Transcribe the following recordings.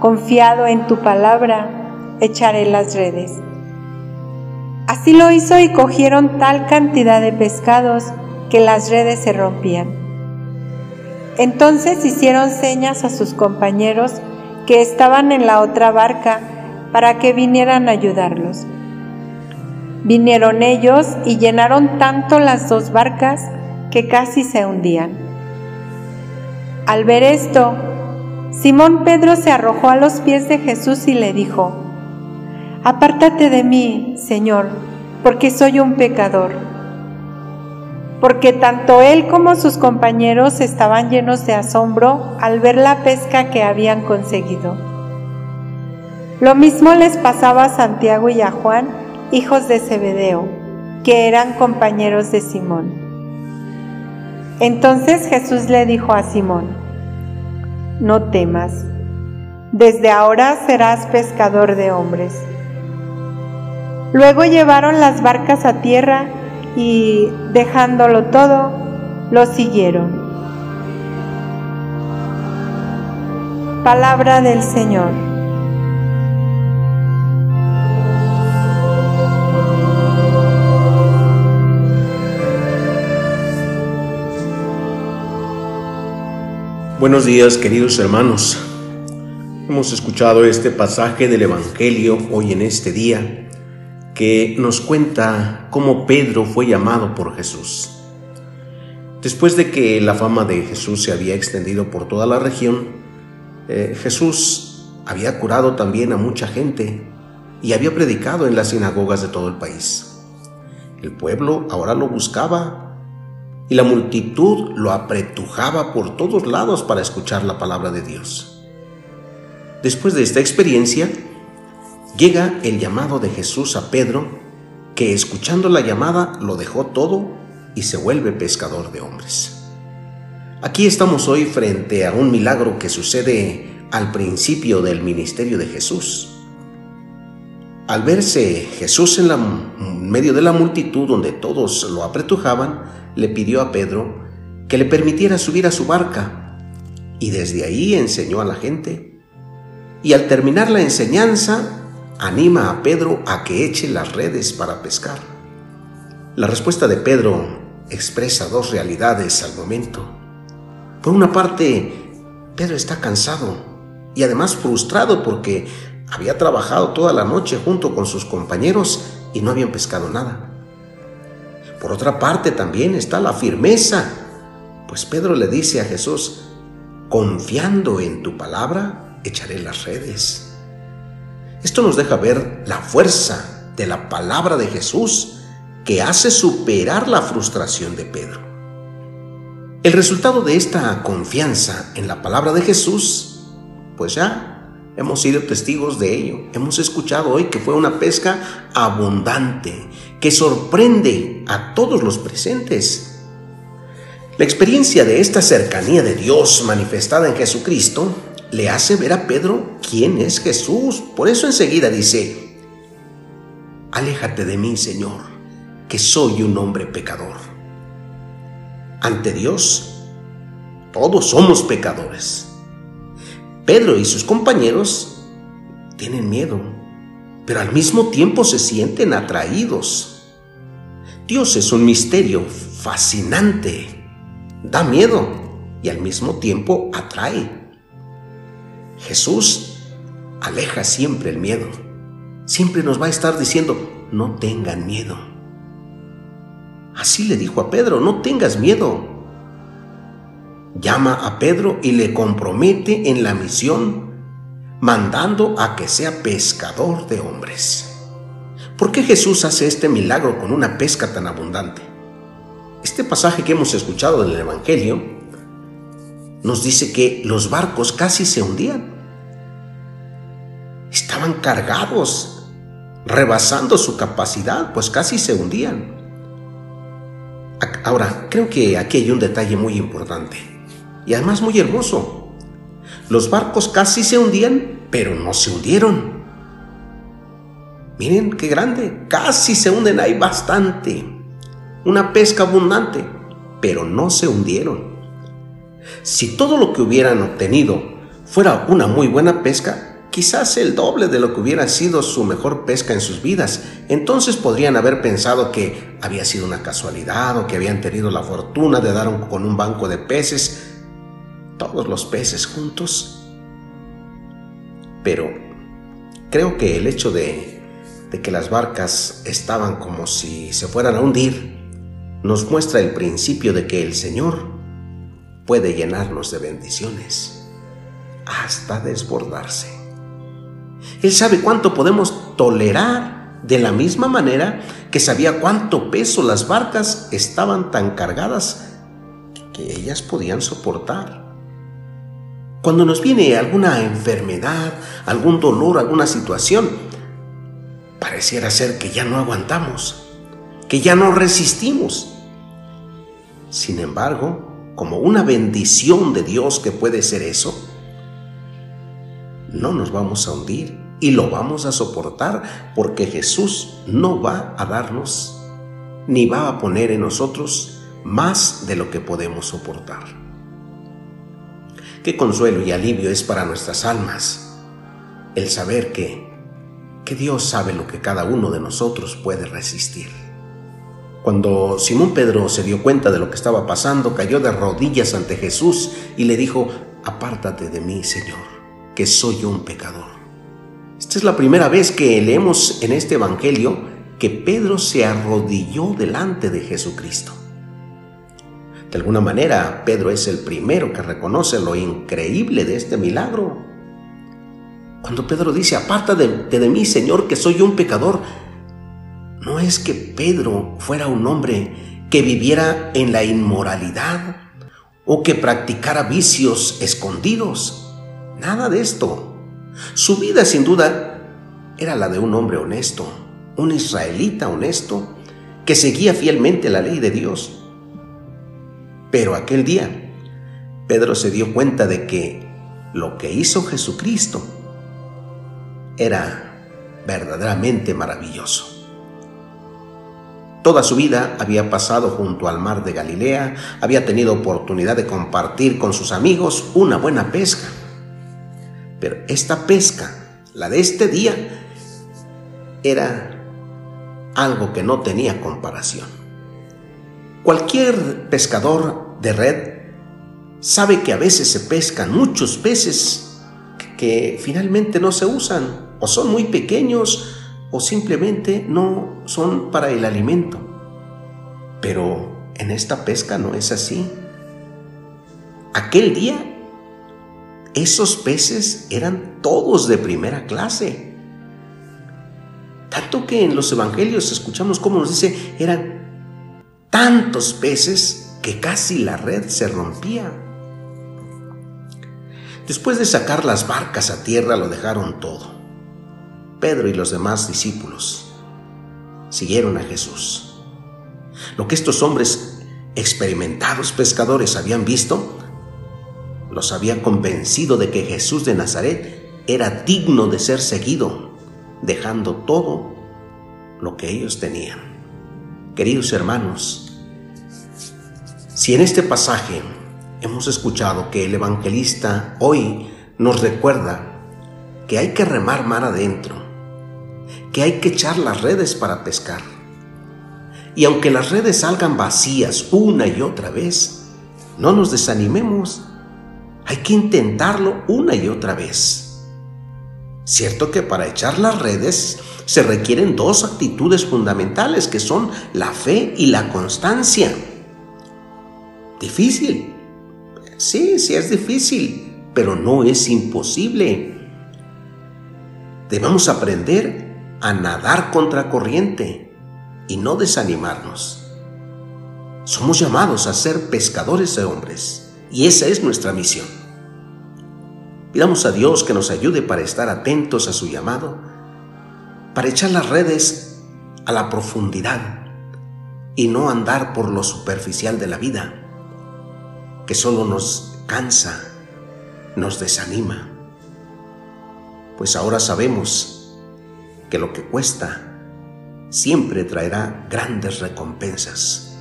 confiado en tu palabra, echaré las redes. Así lo hizo y cogieron tal cantidad de pescados que las redes se rompían. Entonces hicieron señas a sus compañeros que estaban en la otra barca para que vinieran a ayudarlos. Vinieron ellos y llenaron tanto las dos barcas que casi se hundían. Al ver esto, Simón Pedro se arrojó a los pies de Jesús y le dijo, Apártate de mí, Señor, porque soy un pecador. Porque tanto él como sus compañeros estaban llenos de asombro al ver la pesca que habían conseguido. Lo mismo les pasaba a Santiago y a Juan, hijos de Zebedeo, que eran compañeros de Simón. Entonces Jesús le dijo a Simón, No temas, desde ahora serás pescador de hombres. Luego llevaron las barcas a tierra y, dejándolo todo, lo siguieron. Palabra del Señor. Buenos días queridos hermanos. Hemos escuchado este pasaje del Evangelio hoy en este día que nos cuenta cómo Pedro fue llamado por Jesús. Después de que la fama de Jesús se había extendido por toda la región, eh, Jesús había curado también a mucha gente y había predicado en las sinagogas de todo el país. El pueblo ahora lo buscaba y la multitud lo apretujaba por todos lados para escuchar la palabra de Dios. Después de esta experiencia, llega el llamado de Jesús a Pedro, que escuchando la llamada lo dejó todo y se vuelve pescador de hombres. Aquí estamos hoy frente a un milagro que sucede al principio del ministerio de Jesús. Al verse Jesús en, la, medio de la multitud donde todos lo apretujaban, le pidió a Pedro que le permitiera subir a su barca y desde ahí enseñó a la gente. Y al terminar la enseñanza, anima a Pedro a que eche las redes para pescar. La respuesta de Pedro expresa dos realidades al momento. Por una parte, Pedro está cansado y además frustrado porque había trabajado toda la noche junto con sus compañeros y no habían pescado nada. Por otra parte también está la firmeza, pues Pedro le dice a Jesús, confiando en tu palabra, echaré las redes. Esto nos deja ver la fuerza de la palabra de Jesús que hace superar la frustración de Pedro. El resultado de esta confianza en la palabra de Jesús, pues ya hemos sido testigos de ello. Hemos escuchado hoy que fue una pesca abundante, que sorprende a todos los presentes. La experiencia de esta cercanía de Dios manifestada en Jesucristo le hace ver a Pedro quién es Jesús. Por eso enseguida dice, aléjate de mí, Señor, que soy un hombre pecador. Ante Dios, todos somos pecadores. Pedro y sus compañeros tienen miedo, pero al mismo tiempo se sienten atraídos. Dios es un misterio fascinante, da miedo y al mismo tiempo atrae. Jesús aleja siempre el miedo. Siempre nos va a estar diciendo, no tengan miedo. Así le dijo a Pedro, no tengas miedo. Llama a Pedro y le compromete en la misión, mandando a que sea pescador de hombres. ¿Por qué Jesús hace este milagro con una pesca tan abundante? Este pasaje que hemos escuchado del Evangelio nos dice que los barcos casi se hundían. Estaban cargados, rebasando su capacidad, pues casi se hundían. Ahora, creo que aquí hay un detalle muy importante y además muy hermoso. Los barcos casi se hundían, pero no se hundieron. Miren qué grande, casi se hunden, hay bastante. Una pesca abundante, pero no se hundieron. Si todo lo que hubieran obtenido fuera una muy buena pesca, quizás el doble de lo que hubiera sido su mejor pesca en sus vidas. Entonces podrían haber pensado que había sido una casualidad o que habían tenido la fortuna de dar con un banco de peces, todos los peces juntos. Pero creo que el hecho de, que las barcas estaban como si se fueran a hundir nos muestra el principio de que el Señor puede llenarnos de bendiciones hasta desbordarse. Él sabe cuánto podemos tolerar de la misma manera que sabía cuánto peso las barcas estaban tan cargadas que ellas podían soportar. Cuando nos viene alguna enfermedad, algún dolor, alguna situación, pareciera ser que ya no aguantamos, que ya no resistimos. Sin embargo, como una bendición de Dios que puede ser eso, no nos vamos a hundir y lo vamos a soportar porque Jesús no va a darnos ni va a poner en nosotros más de lo que podemos soportar. Qué consuelo y alivio es para nuestras almas el saber que, que Dios sabe lo que cada uno de nosotros puede resistir. Cuando Simón Pedro se dio cuenta de lo que estaba pasando, cayó de rodillas ante Jesús y le dijo, apártate de mí, Señor que soy un pecador. Esta es la primera vez que leemos en este Evangelio que Pedro se arrodilló delante de Jesucristo. De alguna manera, Pedro es el primero que reconoce lo increíble de este milagro. Cuando Pedro dice, apártate de, de mí, Señor, que soy un pecador, no es que Pedro fuera un hombre que viviera en la inmoralidad o que practicara vicios escondidos. Nada de esto. Su vida sin duda era la de un hombre honesto, un israelita honesto, que seguía fielmente la ley de Dios. Pero aquel día, Pedro se dio cuenta de que lo que hizo Jesucristo era verdaderamente maravilloso. Toda su vida había pasado junto al mar de Galilea, había tenido oportunidad de compartir con sus amigos una buena pesca. Pero esta pesca, la de este día, era algo que no tenía comparación. Cualquier pescador de red sabe que a veces se pescan muchos peces que finalmente no se usan o son muy pequeños o simplemente no son para el alimento. Pero en esta pesca no es así. Aquel día esos peces eran todos de primera clase. Tanto que en los evangelios escuchamos cómo nos dice, eran tantos peces que casi la red se rompía. Después de sacar las barcas a tierra lo dejaron todo. Pedro y los demás discípulos siguieron a Jesús. Lo que estos hombres experimentados pescadores habían visto los había convencido de que Jesús de Nazaret era digno de ser seguido, dejando todo lo que ellos tenían. Queridos hermanos, si en este pasaje hemos escuchado que el evangelista hoy nos recuerda que hay que remar mar adentro, que hay que echar las redes para pescar, y aunque las redes salgan vacías una y otra vez, no nos desanimemos hay que intentarlo una y otra vez. Cierto que para echar las redes se requieren dos actitudes fundamentales que son la fe y la constancia. Difícil. Sí, sí es difícil, pero no es imposible. Debemos aprender a nadar contra corriente y no desanimarnos. Somos llamados a ser pescadores de hombres y esa es nuestra misión. Pidamos a Dios que nos ayude para estar atentos a su llamado, para echar las redes a la profundidad y no andar por lo superficial de la vida, que solo nos cansa, nos desanima. Pues ahora sabemos que lo que cuesta siempre traerá grandes recompensas.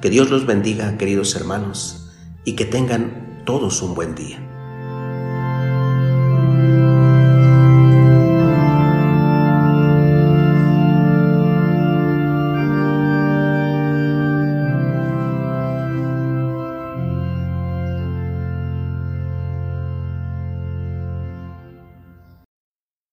Que Dios los bendiga, queridos hermanos, y que tengan todos un buen día.